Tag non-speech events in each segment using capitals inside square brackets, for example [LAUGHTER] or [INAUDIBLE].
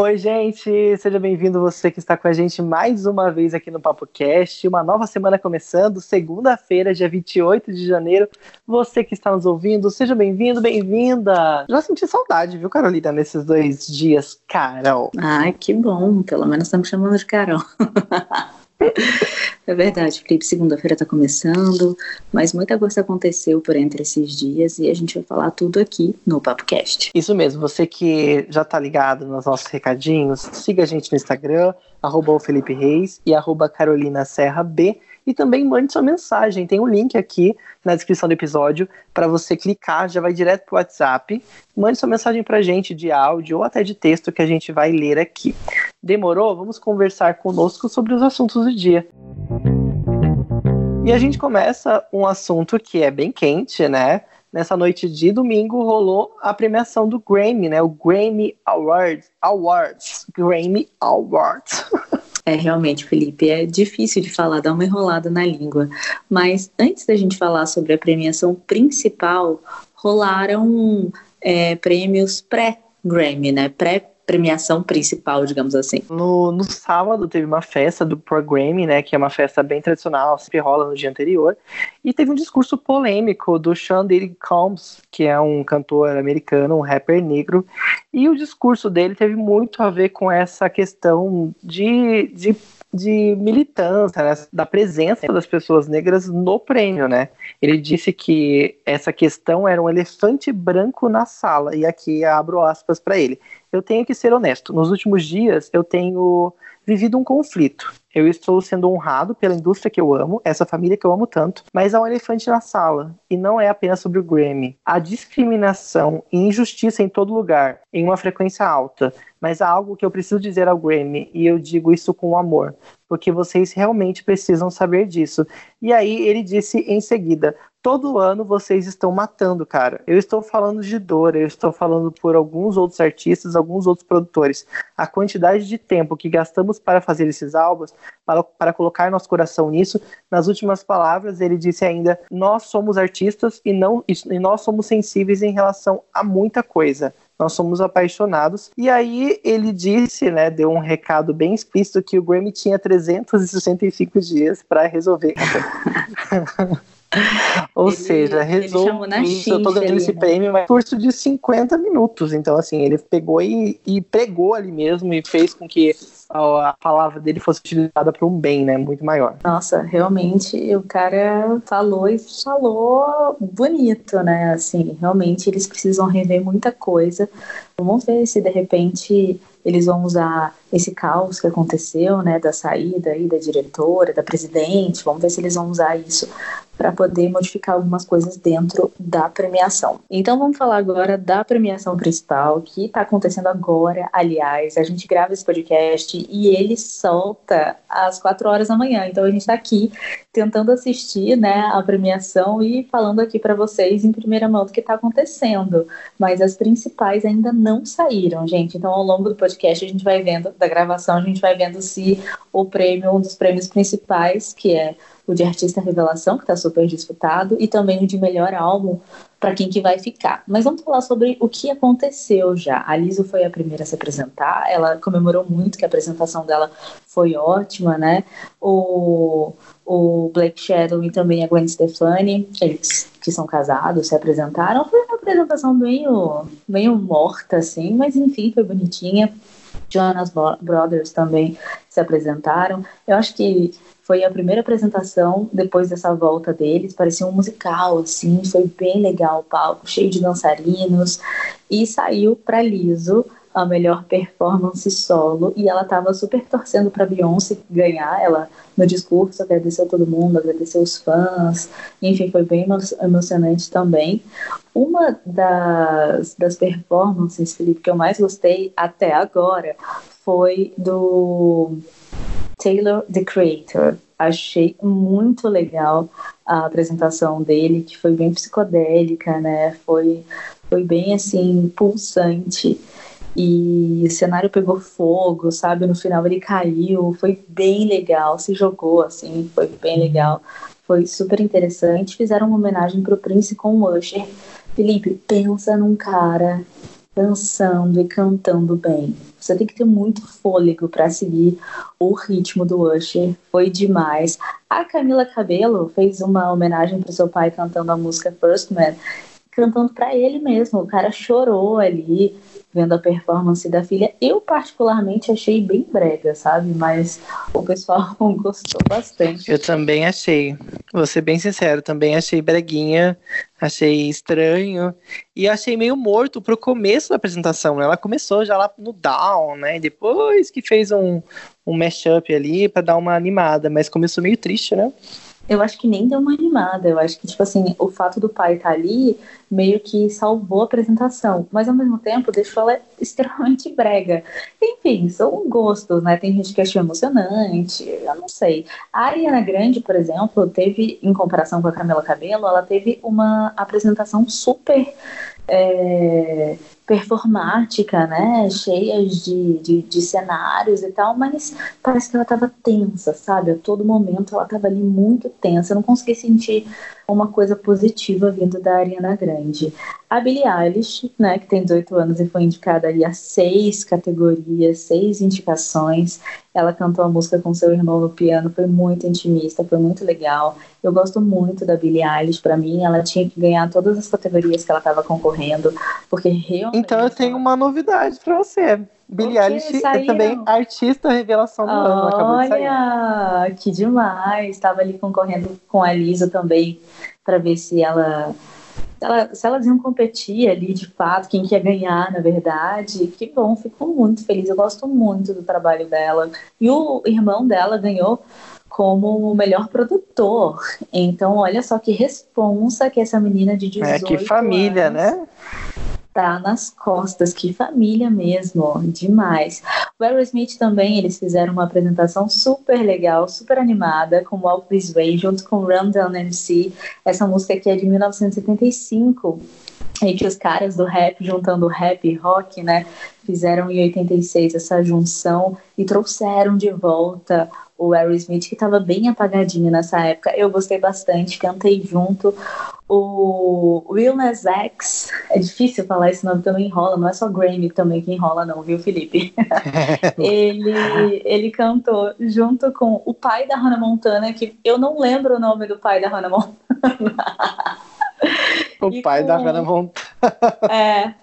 Oi, gente, seja bem-vindo você que está com a gente mais uma vez aqui no Papo Cast. Uma nova semana começando, segunda-feira, dia 28 de janeiro. Você que está nos ouvindo, seja bem-vindo, bem-vinda. Já senti saudade, viu, Carolina, nesses dois dias, Carol? Ai, que bom, pelo menos estamos chamando de Carol. [LAUGHS] [LAUGHS] É verdade, Felipe, segunda-feira está começando, mas muita coisa aconteceu por entre esses dias e a gente vai falar tudo aqui no PapoCast. Isso mesmo, você que já está ligado nos nossos recadinhos, siga a gente no Instagram, arroba Felipe Reis e arroba Carolina Serra B e também mande sua mensagem. Tem um link aqui na descrição do episódio para você clicar, já vai direto para o WhatsApp. Mande sua mensagem para a gente de áudio ou até de texto que a gente vai ler aqui. Demorou? Vamos conversar conosco sobre os assuntos do dia. E a gente começa um assunto que é bem quente, né? Nessa noite de domingo rolou a premiação do Grammy, né? O Grammy Awards, Awards, Grammy Awards. [LAUGHS] É, realmente, Felipe, é difícil de falar, dá uma enrolada na língua. Mas antes da gente falar sobre a premiação principal, rolaram é, prêmios pré-Grammy, né? Pré premiação principal, digamos assim. No, no sábado teve uma festa do Programming, né, que é uma festa bem tradicional, sempre rola no dia anterior, e teve um discurso polêmico do Sean Diddy Combs, que é um cantor americano, um rapper negro, e o discurso dele teve muito a ver com essa questão de, de de militância, né, da presença das pessoas negras no prêmio, né? Ele disse que essa questão era um elefante branco na sala, e aqui abro aspas para ele. Eu tenho que ser honesto, nos últimos dias eu tenho vivido um conflito. Eu estou sendo honrado pela indústria que eu amo, essa família que eu amo tanto, mas há um elefante na sala. E não é apenas sobre o Grammy. Há discriminação e injustiça em todo lugar, em uma frequência alta. Mas há algo que eu preciso dizer ao Grammy, e eu digo isso com amor, porque vocês realmente precisam saber disso. E aí ele disse em seguida: todo ano vocês estão matando, cara. Eu estou falando de dor, eu estou falando por alguns outros artistas, alguns outros produtores. A quantidade de tempo que gastamos para fazer esses álbuns, para, para colocar nosso coração nisso, nas últimas palavras ele disse ainda: nós somos artistas e não e nós somos sensíveis em relação a muita coisa nós somos apaixonados. E aí ele disse, né, deu um recado bem explícito que o Grammy tinha 365 dias para resolver. [LAUGHS] [LAUGHS] Ou ele, seja, resolve isso, eu tô ganhando esse né? prêmio, mas curso de 50 minutos. Então, assim, ele pegou e, e pregou ali mesmo e fez com que a, a palavra dele fosse utilizada para um bem, né? Muito maior. Nossa, realmente o cara falou e falou bonito, né? Assim, realmente eles precisam rever muita coisa. Vamos ver se de repente eles vão usar esse caos que aconteceu, né, da saída aí da diretora, da presidente, vamos ver se eles vão usar isso para poder modificar algumas coisas dentro da premiação. Então vamos falar agora da premiação principal, que está acontecendo agora, aliás, a gente grava esse podcast e ele solta às 4 horas da manhã, então a gente está aqui tentando assistir, né, a premiação e falando aqui para vocês em primeira mão do que está acontecendo, mas as principais ainda não saíram, gente, então ao longo do podcast a gente vai vendo da gravação, a gente vai vendo se o prêmio, um dos prêmios principais, que é o de artista revelação, que está super disputado, e também o de melhor álbum, para quem que vai ficar. Mas vamos falar sobre o que aconteceu já. A Liso foi a primeira a se apresentar, ela comemorou muito que a apresentação dela foi ótima, né? O, o Blake Shadow e também a Gwen Stefani, eles que são casados, se apresentaram. Foi uma apresentação meio, meio morta, assim, mas enfim, foi bonitinha. Jonas Brothers também se apresentaram. Eu acho que foi a primeira apresentação depois dessa volta deles. Parecia um musical, assim, foi bem legal o palco, cheio de dançarinos. E saiu para Liso a melhor performance solo e ela estava super torcendo para Beyoncé ganhar. Ela no discurso agradeceu todo mundo, agradeceu os fãs, enfim, foi bem emocionante também. Uma das, das performances, Felipe, que eu mais gostei até agora foi do Taylor the Creator. Achei muito legal a apresentação dele, que foi bem psicodélica, né? Foi, foi bem assim, pulsante. E o cenário pegou fogo, sabe? No final ele caiu, foi bem legal, se jogou assim, foi bem legal. Foi super interessante. Fizeram uma homenagem pro Prince com o Usher. Felipe, pensa num cara dançando e cantando bem. Você tem que ter muito fôlego para seguir o ritmo do Usher. Foi demais. A Camila Cabello fez uma homenagem para seu pai cantando a música First Man, cantando para ele mesmo. O cara chorou ali vendo a performance da filha. Eu, particularmente, achei bem brega, sabe? Mas o pessoal [LAUGHS] gostou bastante. Eu também achei. Vou ser bem sincero, também achei breguinha, achei estranho. E achei meio morto pro começo da apresentação. Ela começou já lá no down, né? Depois que fez um, um mashup ali para dar uma animada, mas começou meio triste, né? Eu acho que nem deu uma animada. Eu acho que, tipo assim, o fato do pai estar tá ali meio que salvou a apresentação, mas ao mesmo tempo deixou ela [LAUGHS] extremamente brega. Enfim, são gostos, né? Tem gente que acha emocionante, eu não sei. A Ariana Grande, por exemplo, teve, em comparação com a Camila Cabello, ela teve uma apresentação super. É, performática, né? Cheias de, de, de, cenários e tal, mas parece que ela estava tensa, sabe? A todo momento ela estava ali muito tensa. Eu não consegui sentir uma coisa positiva vindo da Ariana Grande. A Billie Eilish, né, que tem 18 anos e foi indicada ali a seis categorias, seis indicações. Ela cantou a música com seu irmão no piano, foi muito intimista, foi muito legal. Eu gosto muito da Billie Eilish, para mim ela tinha que ganhar todas as categorias que ela estava concorrendo, porque realmente Então eu tenho uma novidade para você. Billie Eilish é também artista revelação do ano, Olha, que demais! Estava ali concorrendo com a Lisa também para ver se ela, se ela, se elas iam competir ali de fato, quem quer ganhar, na verdade. Que bom, fico muito feliz. Eu gosto muito do trabalho dela. E o irmão dela ganhou como o melhor produtor. Então, olha só que responsa que essa menina de 18 É, que família, anos, né? Tá nas costas, que família mesmo, demais. O Aerosmith também, eles fizeram uma apresentação super legal, super animada, com Walk This Way, junto com Run Down MC, essa música aqui é de 1975, e que os caras do rap, juntando rap e rock, né, fizeram em 86 essa junção e trouxeram de volta o Aerosmith, que estava bem apagadinho nessa época. Eu gostei bastante, cantei junto. O Will Nas X, é difícil falar esse nome, também enrola, não é só Grammy também que enrola não, viu, Felipe? [LAUGHS] ele, ele cantou junto com o pai da Hannah Montana, que eu não lembro o nome do pai da Hannah Montana. [LAUGHS] O e pai com... da Hannah Montana. É,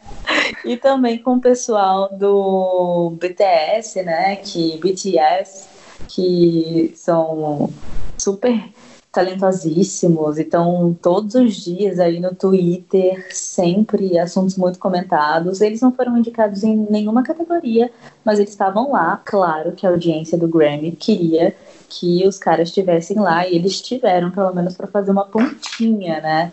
e também com o pessoal do BTS, né, que BTS, que são super talentosíssimos e estão todos os dias aí no Twitter, sempre assuntos muito comentados. Eles não foram indicados em nenhuma categoria, mas eles estavam lá. Claro que a audiência do Grammy queria que os caras estivessem lá e eles tiveram, pelo menos, para fazer uma pontinha, né?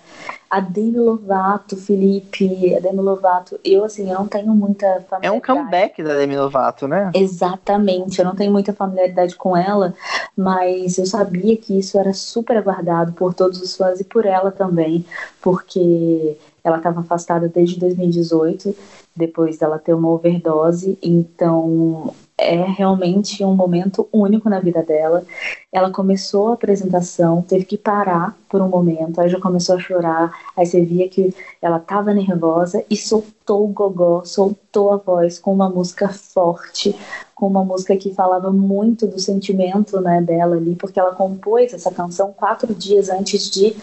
A Demi Lovato, Felipe, a Demi Lovato, eu assim, eu não tenho muita familiaridade. É um comeback da Demi Lovato, né? Exatamente, eu não tenho muita familiaridade com ela, mas eu sabia que isso era super aguardado por todos os fãs e por ela também, porque ela estava afastada desde 2018, depois dela ter uma overdose, então é realmente um momento único na vida dela. Ela começou a apresentação, teve que parar por um momento, aí já começou a chorar, aí você via que ela estava nervosa e soltou o gogó, soltou a voz com uma música forte, com uma música que falava muito do sentimento né, dela ali, porque ela compôs essa canção quatro dias antes de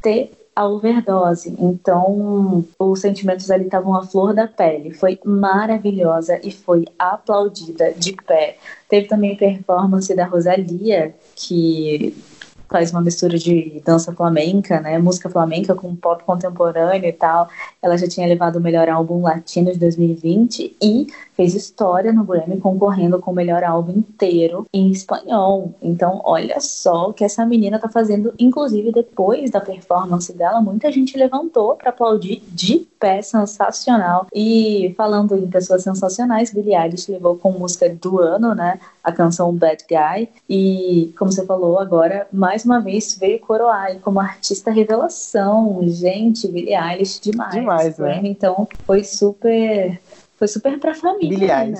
ter a overdose. Então, os sentimentos ali estavam à flor da pele. Foi maravilhosa e foi aplaudida de pé. Teve também performance da Rosalia, que faz uma mistura de dança flamenca, né, música flamenca com pop contemporâneo e tal. Ela já tinha levado o melhor álbum latino de 2020 e fez história no Grammy concorrendo com o melhor álbum inteiro em espanhol. Então, olha só o que essa menina tá fazendo, inclusive depois da performance dela, muita gente levantou para aplaudir de pé, sensacional. E falando em pessoas sensacionais, Billie Eilish levou com música do ano, né, a canção Bad Guy, e como você falou agora, mais uma vez veio coroar como artista revelação. Gente, Billie Eilish demais. Demais, né? Então, foi super foi super pra família. Né?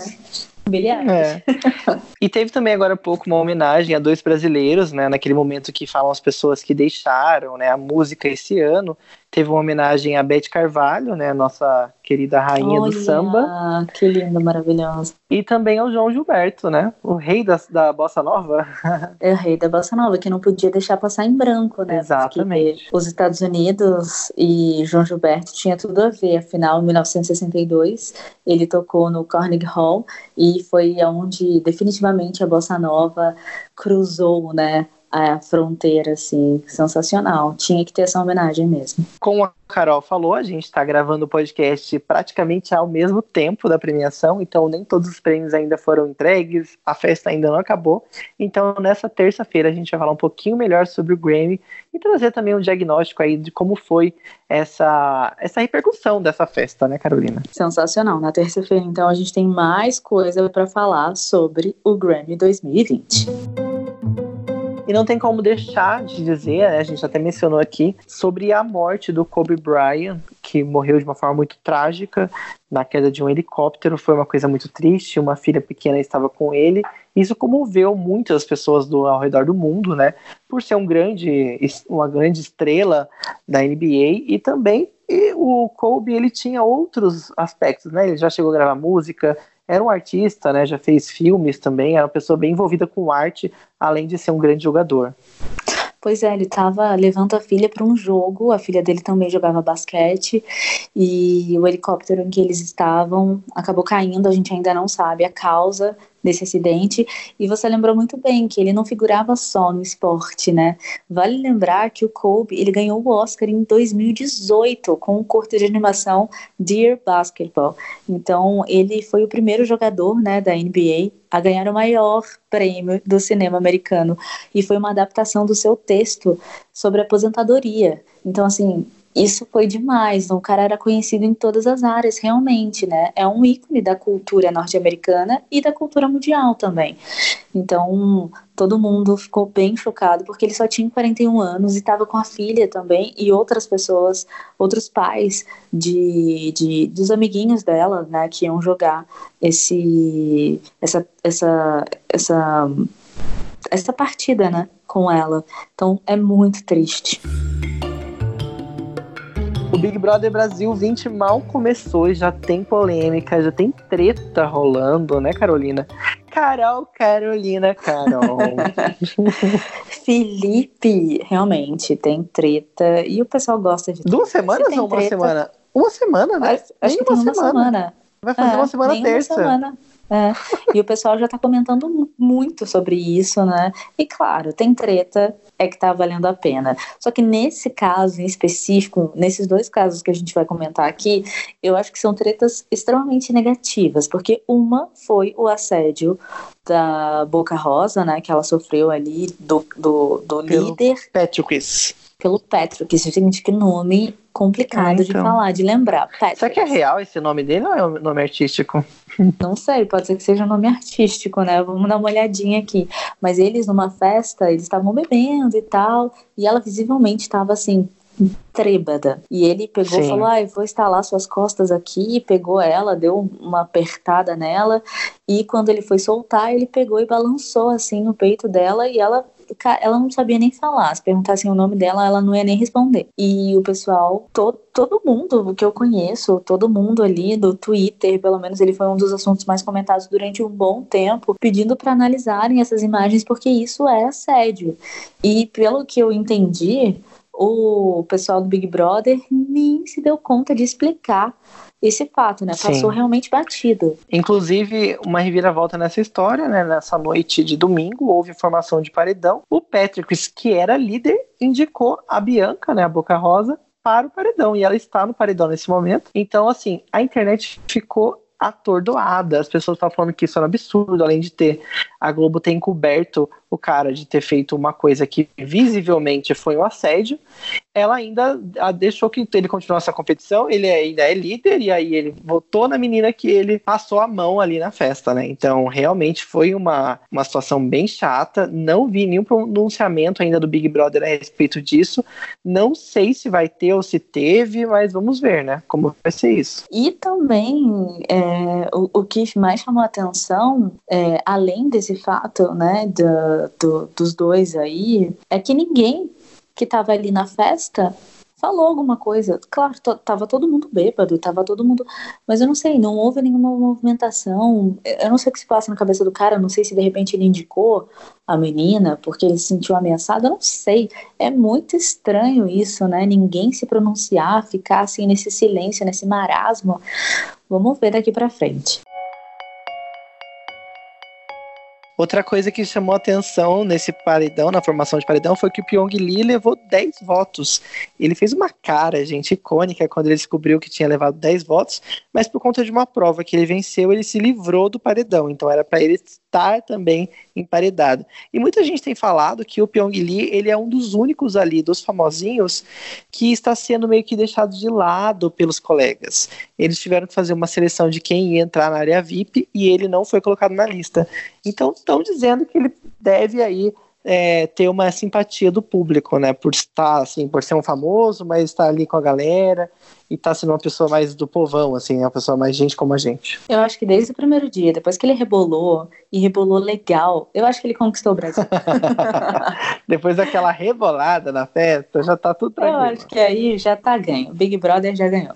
É. [LAUGHS] e teve também agora há pouco uma homenagem a dois brasileiros, né? Naquele momento que falam as pessoas que deixaram né, a música esse ano. Teve uma homenagem a Beth Carvalho, né, nossa querida rainha Olha, do samba. Que lindo, maravilhoso. E também ao João Gilberto, né, o rei da, da bossa nova. é o rei da bossa nova, que não podia deixar passar em branco, né? Exatamente. Os Estados Unidos e João Gilberto tinha tudo a ver, afinal, em 1962 ele tocou no Carnegie Hall e foi onde definitivamente a bossa nova cruzou, né, a fronteira, assim, sensacional. Tinha que ter essa homenagem mesmo. Como a Carol falou, a gente está gravando o podcast praticamente ao mesmo tempo da premiação, então nem todos os prêmios ainda foram entregues, a festa ainda não acabou. Então, nessa terça-feira, a gente vai falar um pouquinho melhor sobre o Grammy e trazer também um diagnóstico aí de como foi essa, essa repercussão dessa festa, né, Carolina? Sensacional. Na terça-feira, então, a gente tem mais coisa para falar sobre o Grammy 2020. E não tem como deixar de dizer, né, a gente até mencionou aqui, sobre a morte do Kobe Bryant, que morreu de uma forma muito trágica na queda de um helicóptero. Foi uma coisa muito triste. Uma filha pequena estava com ele. Isso comoveu muitas pessoas do, ao redor do mundo, né? Por ser um grande, uma grande estrela da NBA e também e o Kobe ele tinha outros aspectos, né? Ele já chegou a gravar música, era um artista, né? Já fez filmes também, era uma pessoa bem envolvida com arte, além de ser um grande jogador. Pois é, ele estava levando a filha para um jogo, a filha dele também jogava basquete, e o helicóptero em que eles estavam acabou caindo, a gente ainda não sabe a causa desse acidente. E você lembrou muito bem que ele não figurava só no esporte, né? Vale lembrar que o Kobe, ele ganhou o Oscar em 2018 com o curto de animação Dear Basketball. Então, ele foi o primeiro jogador, né, da NBA a ganhar o maior prêmio do cinema americano e foi uma adaptação do seu texto sobre aposentadoria. Então, assim, isso foi demais. O cara era conhecido em todas as áreas, realmente, né? É um ícone da cultura norte-americana e da cultura mundial também. Então, todo mundo ficou bem chocado porque ele só tinha 41 anos e estava com a filha também e outras pessoas, outros pais de, de dos amiguinhos dela, né, que iam jogar esse essa essa essa essa partida, né, com ela. Então, é muito triste. O Big Brother Brasil 20 mal começou e já tem polêmica, já tem treta rolando, né, Carolina? Carol, Carolina, Carol. [LAUGHS] Felipe, realmente, tem treta. E o pessoal gosta de. Duas semanas ou uma treta, semana? Uma semana, né? Acho, acho que uma semana. semana. Vai fazer é, uma semana terça. Uma semana. É, e o pessoal já está comentando muito sobre isso, né? E claro, tem treta, é que tá valendo a pena. Só que nesse caso em específico, nesses dois casos que a gente vai comentar aqui, eu acho que são tretas extremamente negativas, porque uma foi o assédio da Boca Rosa, né? Que ela sofreu ali do, do, do líder. Patrick. Pelo Patrick. Gente, que nome complicado então. de falar, de lembrar. Patrick. Será que é real esse nome dele ou é um nome artístico? Não sei, pode ser que seja um nome artístico, né? Vamos dar uma olhadinha aqui. Mas eles, numa festa, eles estavam bebendo e tal, e ela visivelmente estava assim, trêbada. E ele pegou e falou: Ah, eu vou instalar suas costas aqui. Pegou ela, deu uma apertada nela. E quando ele foi soltar, ele pegou e balançou assim no peito dela. E ela ela não sabia nem falar. Se perguntassem o nome dela, ela não ia nem responder. E o pessoal, todo, todo mundo que eu conheço, todo mundo ali do Twitter, pelo menos ele foi um dos assuntos mais comentados durante um bom tempo, pedindo para analisarem essas imagens, porque isso é assédio. E pelo que eu entendi, o pessoal do Big Brother nem se deu conta de explicar esse fato, né? Passou Sim. realmente batido. Inclusive, uma reviravolta nessa história, né? Nessa noite de domingo, houve formação de paredão. O Patrick, que era líder, indicou a Bianca, né? A Boca Rosa, para o paredão. E ela está no paredão nesse momento. Então, assim, a internet ficou atordoada. As pessoas estavam falando que isso era um absurdo, além de ter a Globo ter encoberto o cara de ter feito uma coisa que visivelmente foi um assédio, ela ainda deixou que ele continuasse a competição, ele ainda é líder, e aí ele votou na menina que ele passou a mão ali na festa, né? Então, realmente foi uma, uma situação bem chata. Não vi nenhum pronunciamento ainda do Big Brother a respeito disso. Não sei se vai ter ou se teve, mas vamos ver, né? Como vai ser isso. E também, é, o, o que mais chamou a atenção, é, além desse fato, né, do, dos dois aí é que ninguém que estava ali na festa falou alguma coisa. Claro, tava todo mundo bêbado, tava todo mundo. Mas eu não sei, não houve nenhuma movimentação. Eu não sei o que se passa na cabeça do cara, não sei se de repente ele indicou a menina porque ele se sentiu ameaçado, eu não sei. É muito estranho isso, né? Ninguém se pronunciar, ficar assim nesse silêncio, nesse marasmo. Vamos ver daqui para frente. Outra coisa que chamou atenção nesse paredão, na formação de paredão, foi que o Pyong Lee levou 10 votos. Ele fez uma cara, gente, icônica quando ele descobriu que tinha levado 10 votos, mas por conta de uma prova que ele venceu, ele se livrou do paredão. Então era para ele estar também emparedado. E muita gente tem falado que o Pyong Lee, ele é um dos únicos ali dos famosinhos que está sendo meio que deixado de lado pelos colegas. Eles tiveram que fazer uma seleção de quem ia entrar na área VIP e ele não foi colocado na lista. Então estão dizendo que ele deve aí é, ter uma simpatia do público, né? Por estar, assim, por ser um famoso, mas estar ali com a galera e estar sendo uma pessoa mais do povão, assim, uma pessoa mais gente como a gente. Eu acho que desde o primeiro dia, depois que ele rebolou, e rebolou legal, eu acho que ele conquistou o Brasil. [LAUGHS] depois daquela rebolada na festa, já tá tudo tranquilo. Eu acho que aí já tá ganho. Big Brother já ganhou.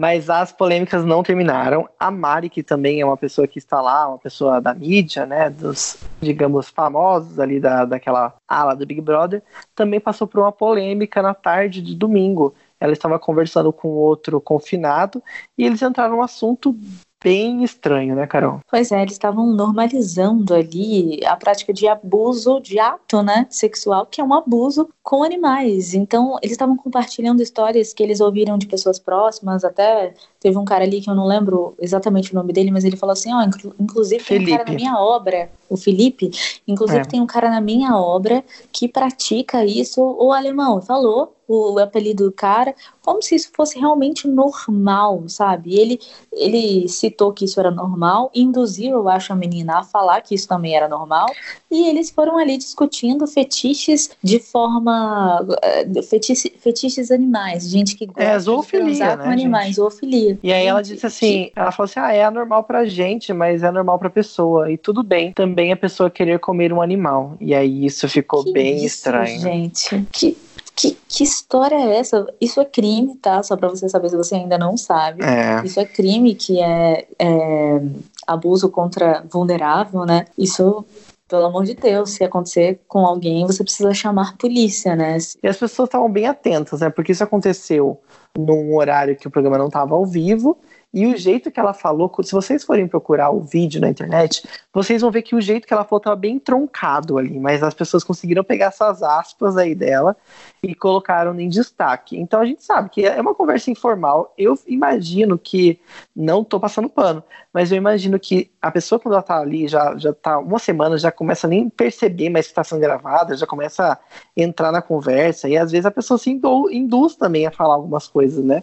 Mas as polêmicas não terminaram. A Mari, que também é uma pessoa que está lá, uma pessoa da mídia, né, dos, digamos, famosos ali da, daquela ala do Big Brother, também passou por uma polêmica na tarde de domingo. Ela estava conversando com outro confinado e eles entraram num assunto bem estranho, né, Carol? Pois é, eles estavam normalizando ali a prática de abuso de ato, né, sexual, que é um abuso com animais. Então, eles estavam compartilhando histórias que eles ouviram de pessoas próximas, até teve um cara ali que eu não lembro exatamente o nome dele, mas ele falou assim, ó, oh, inclusive Felipe. tem um cara na minha obra, o Felipe, inclusive é. tem um cara na minha obra que pratica isso, o alemão falou o apelido do cara, como se isso fosse realmente normal, sabe? Ele, ele citou que isso era normal, induziu, eu acho, a menina a falar que isso também era normal, e eles foram ali discutindo fetiches de forma. Eh, fetiche, fetiches animais, gente que gosta é, zoofilia, né, com animais, gente? zoofilia. E aí ela disse assim: ela falou assim, ah, é anormal pra gente, mas é normal pra pessoa, e tudo bem também a pessoa querer comer um animal. E aí isso ficou que bem isso, estranho. Gente, que que, que história é essa? Isso é crime, tá? Só para você saber se você ainda não sabe. É. Isso é crime que é, é abuso contra vulnerável, né? Isso pelo amor de Deus, se acontecer com alguém, você precisa chamar polícia, né? E as pessoas estavam bem atentas, né? Porque isso aconteceu num horário que o programa não estava ao vivo e o jeito que ela falou, se vocês forem procurar o vídeo na internet, vocês vão ver que o jeito que ela falou estava bem troncado ali, mas as pessoas conseguiram pegar essas aspas aí dela e colocaram em destaque. Então a gente sabe que é uma conversa informal. Eu imagino que, não estou passando pano, mas eu imagino que a pessoa quando ela está ali, já, já tá uma semana, já começa a nem perceber mais que está sendo gravada, já começa a entrar na conversa, e às vezes a pessoa se induz também a falar algumas coisas, né?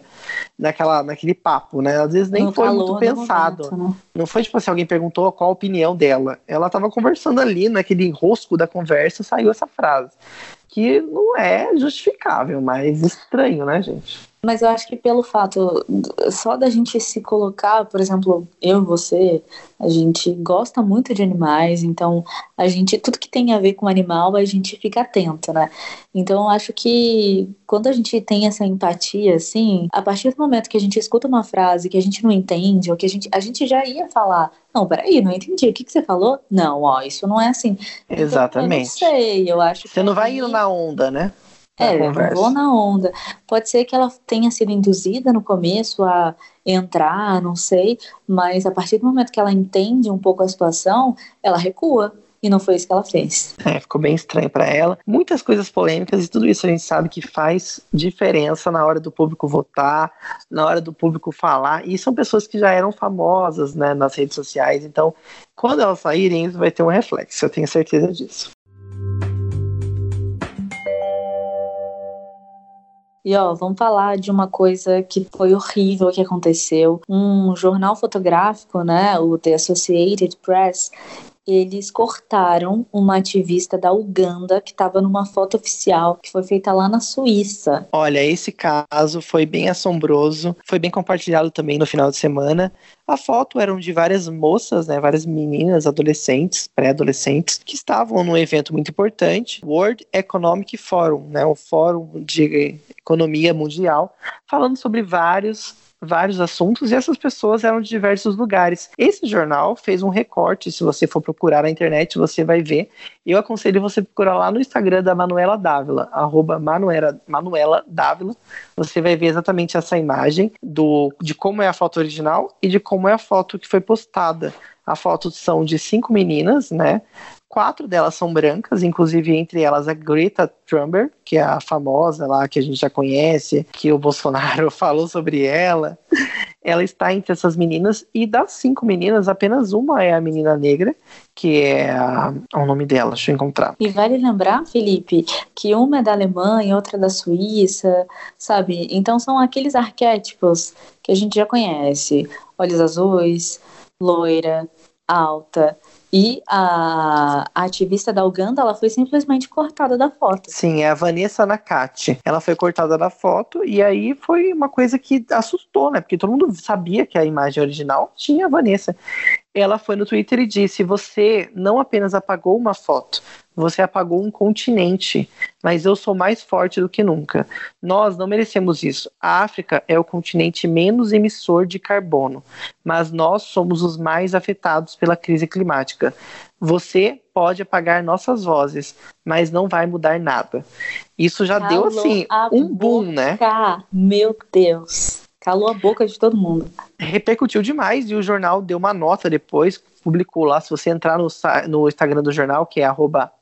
Naquela, naquele papo, né? Às vezes nem no foi muito pensado. Momento, né? Não foi tipo assim, alguém perguntou qual a opinião dela. Ela estava conversando ali, naquele enrosco da conversa, saiu essa frase. Que não é justificável, mas estranho, né, gente? Mas eu acho que pelo fato só da gente se colocar, por exemplo, eu e você, a gente gosta muito de animais, então a gente, tudo que tem a ver com animal, a gente fica atento, né? Então eu acho que quando a gente tem essa empatia, assim, a partir do momento que a gente escuta uma frase que a gente não entende, ou que a gente, a gente já ia falar, não, peraí, não entendi, o que, que você falou? Não, ó, isso não é assim. Exatamente. Então, eu não sei, eu acho Você não vai indo na onda, né? É, eu vou na onda. Pode ser que ela tenha sido induzida no começo a entrar, não sei, mas a partir do momento que ela entende um pouco a situação, ela recua. E não foi isso que ela fez. É, ficou bem estranho para ela. Muitas coisas polêmicas e tudo isso a gente sabe que faz diferença na hora do público votar, na hora do público falar. E são pessoas que já eram famosas né, nas redes sociais. Então, quando elas saírem, isso vai ter um reflexo. Eu tenho certeza disso. E ó, vamos falar de uma coisa que foi horrível que aconteceu. Um jornal fotográfico, né, o The Associated Press, eles cortaram uma ativista da Uganda que estava numa foto oficial que foi feita lá na Suíça. Olha, esse caso foi bem assombroso, foi bem compartilhado também no final de semana. A foto eram de várias moças, né, várias meninas, adolescentes, pré-adolescentes, que estavam num evento muito importante, World Economic Forum, né, o Fórum de Economia Mundial, falando sobre vários vários assuntos e essas pessoas eram de diversos lugares. Esse jornal fez um recorte, se você for procurar na internet, você vai ver. Eu aconselho você procurar lá no Instagram da Manuela Dávila, arroba Manuela, Manuela Dávila. Você vai ver exatamente essa imagem do, de como é a foto original e de como é a foto que foi postada. A foto são de cinco meninas, né? Quatro delas são brancas, inclusive entre elas a Greta Thunberg, que é a famosa lá que a gente já conhece, que o Bolsonaro [LAUGHS] falou sobre ela. Ela está entre essas meninas e das cinco meninas, apenas uma é a menina negra, que é a, o nome dela, deixa eu encontrar. E vale lembrar, Felipe, que uma é da Alemanha, outra é da Suíça, sabe? Então são aqueles arquétipos que a gente já conhece: olhos azuis, loira, alta e a, a, ativista da Uganda, ela foi simplesmente cortada da foto. Sim, é a Vanessa Nakati. Ela foi cortada da foto e aí foi uma coisa que assustou, né? Porque todo mundo sabia que a imagem original tinha a Vanessa. Ela foi no Twitter e disse: Você não apenas apagou uma foto, você apagou um continente, mas eu sou mais forte do que nunca. Nós não merecemos isso. A África é o continente menos emissor de carbono, mas nós somos os mais afetados pela crise climática. Você pode apagar nossas vozes, mas não vai mudar nada. Isso já Calou deu assim um boom, né? Meu Deus. Calou a boca de todo mundo. Repercutiu demais e o jornal deu uma nota depois, publicou lá. Se você entrar no, no Instagram do jornal, que é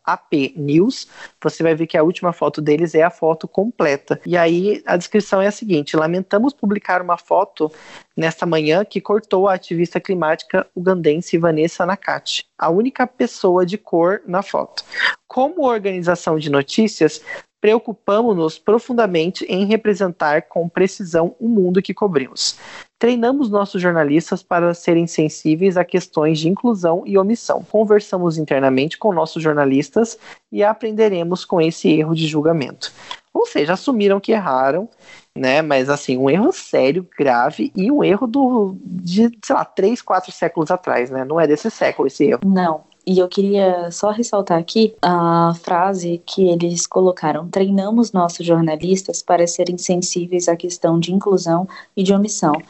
apnews, você vai ver que a última foto deles é a foto completa. E aí a descrição é a seguinte: lamentamos publicar uma foto nesta manhã que cortou a ativista climática ugandense Vanessa Nakati, a única pessoa de cor na foto. Como organização de notícias, preocupamos-nos profundamente em representar com precisão o mundo que cobrimos. Treinamos nossos jornalistas para serem sensíveis a questões de inclusão e omissão. Conversamos internamente com nossos jornalistas e aprenderemos com esse erro de julgamento. Ou seja, assumiram que erraram, né? Mas assim, um erro sério, grave e um erro do de, sei lá, três, quatro séculos atrás, né? Não é desse século esse erro. Não, e eu queria só ressaltar aqui a frase que eles colocaram: treinamos nossos jornalistas para serem sensíveis à questão de inclusão e de omissão.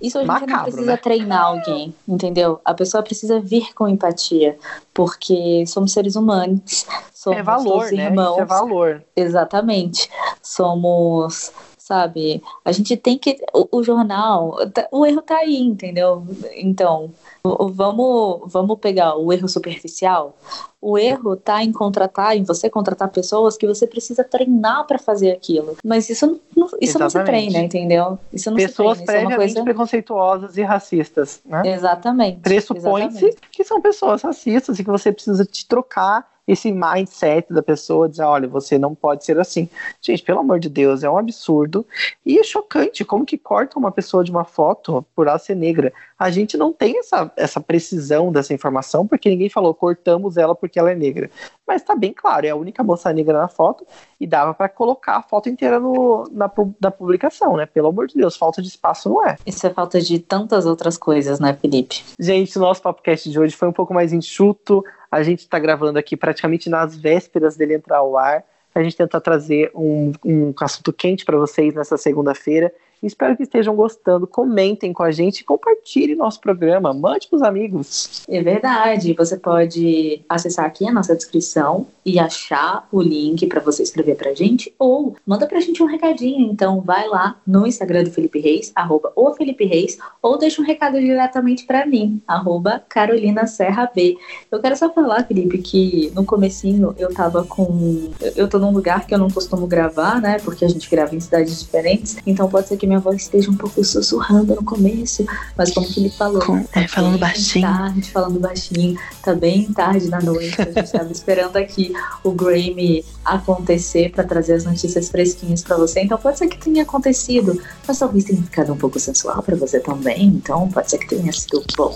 Isso a gente Macabro, não precisa né? treinar alguém, entendeu? A pessoa precisa vir com empatia, porque somos seres humanos, somos é valor, né? irmãos. Isso é valor. Exatamente. Somos sabe? A gente tem que. O, o, jornal, tá, o erro tá aí, entendeu? Então, vamos, vamos pegar o erro superficial. O erro tá em contratar, em você contratar pessoas que você precisa treinar para fazer aquilo. Mas isso, não, isso não se treina, entendeu? Isso não pessoas se treina. Pessoas é coisa... preconceituosas e racistas, né? Exatamente. Pressupõe-se que são pessoas racistas e que você precisa te trocar esse mindset da pessoa dizer, olha, você não pode ser assim. Gente, pelo amor de Deus, é um absurdo e é chocante como que corta uma pessoa de uma foto por ela ser negra. A gente não tem essa, essa precisão dessa informação porque ninguém falou cortamos ela porque ela é negra. Mas tá bem claro, é a única moça negra na foto e dava para colocar a foto inteira no, na, na publicação, né? Pelo amor de Deus, falta de espaço não é. Isso é falta de tantas outras coisas, né, Felipe? Gente, o nosso podcast de hoje foi um pouco mais enxuto, a gente está gravando aqui praticamente nas vésperas dele entrar ao ar. A gente tenta trazer um, um assunto quente para vocês nessa segunda-feira. Espero que estejam gostando. Comentem com a gente compartilhem nosso programa. Mande para os amigos. É verdade. Você pode acessar aqui a nossa descrição e achar o link para você escrever para gente ou manda para a gente um recadinho. Então vai lá no Instagram do Felipe Reis, arroba o Felipe Reis, ou deixa um recado diretamente para mim, arroba Carolina Serra B. Eu quero só falar, Felipe, que no comecinho eu tava com... Eu tô num lugar que eu não costumo gravar, né? Porque a gente grava em cidades diferentes. Então pode ser que minha voz esteja um pouco sussurrando no começo, mas como que ele falou, Com, tá é, falando baixinho. Tarde, falando baixinho, tá bem tarde da noite, a gente estava [LAUGHS] esperando aqui o Grammy acontecer para trazer as notícias fresquinhas para você. Então pode ser que tenha acontecido, mas talvez tenha ficado um pouco sensual para você também. Então pode ser que tenha sido bom.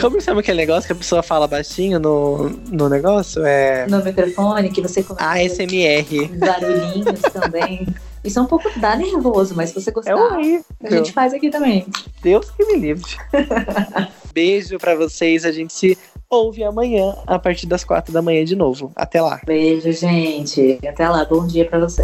Como sabe aquele negócio que a pessoa fala baixinho no, no negócio? É... No microfone, que você começa ASMR. Barulhinhos também. [LAUGHS] Isso é um pouco dá nervoso, mas se você gostar, É horrível. a gente faz aqui também. Deus que me livre. [LAUGHS] Beijo pra vocês. A gente se ouve amanhã a partir das quatro da manhã de novo. Até lá. Beijo, gente. Até lá. Bom dia pra você.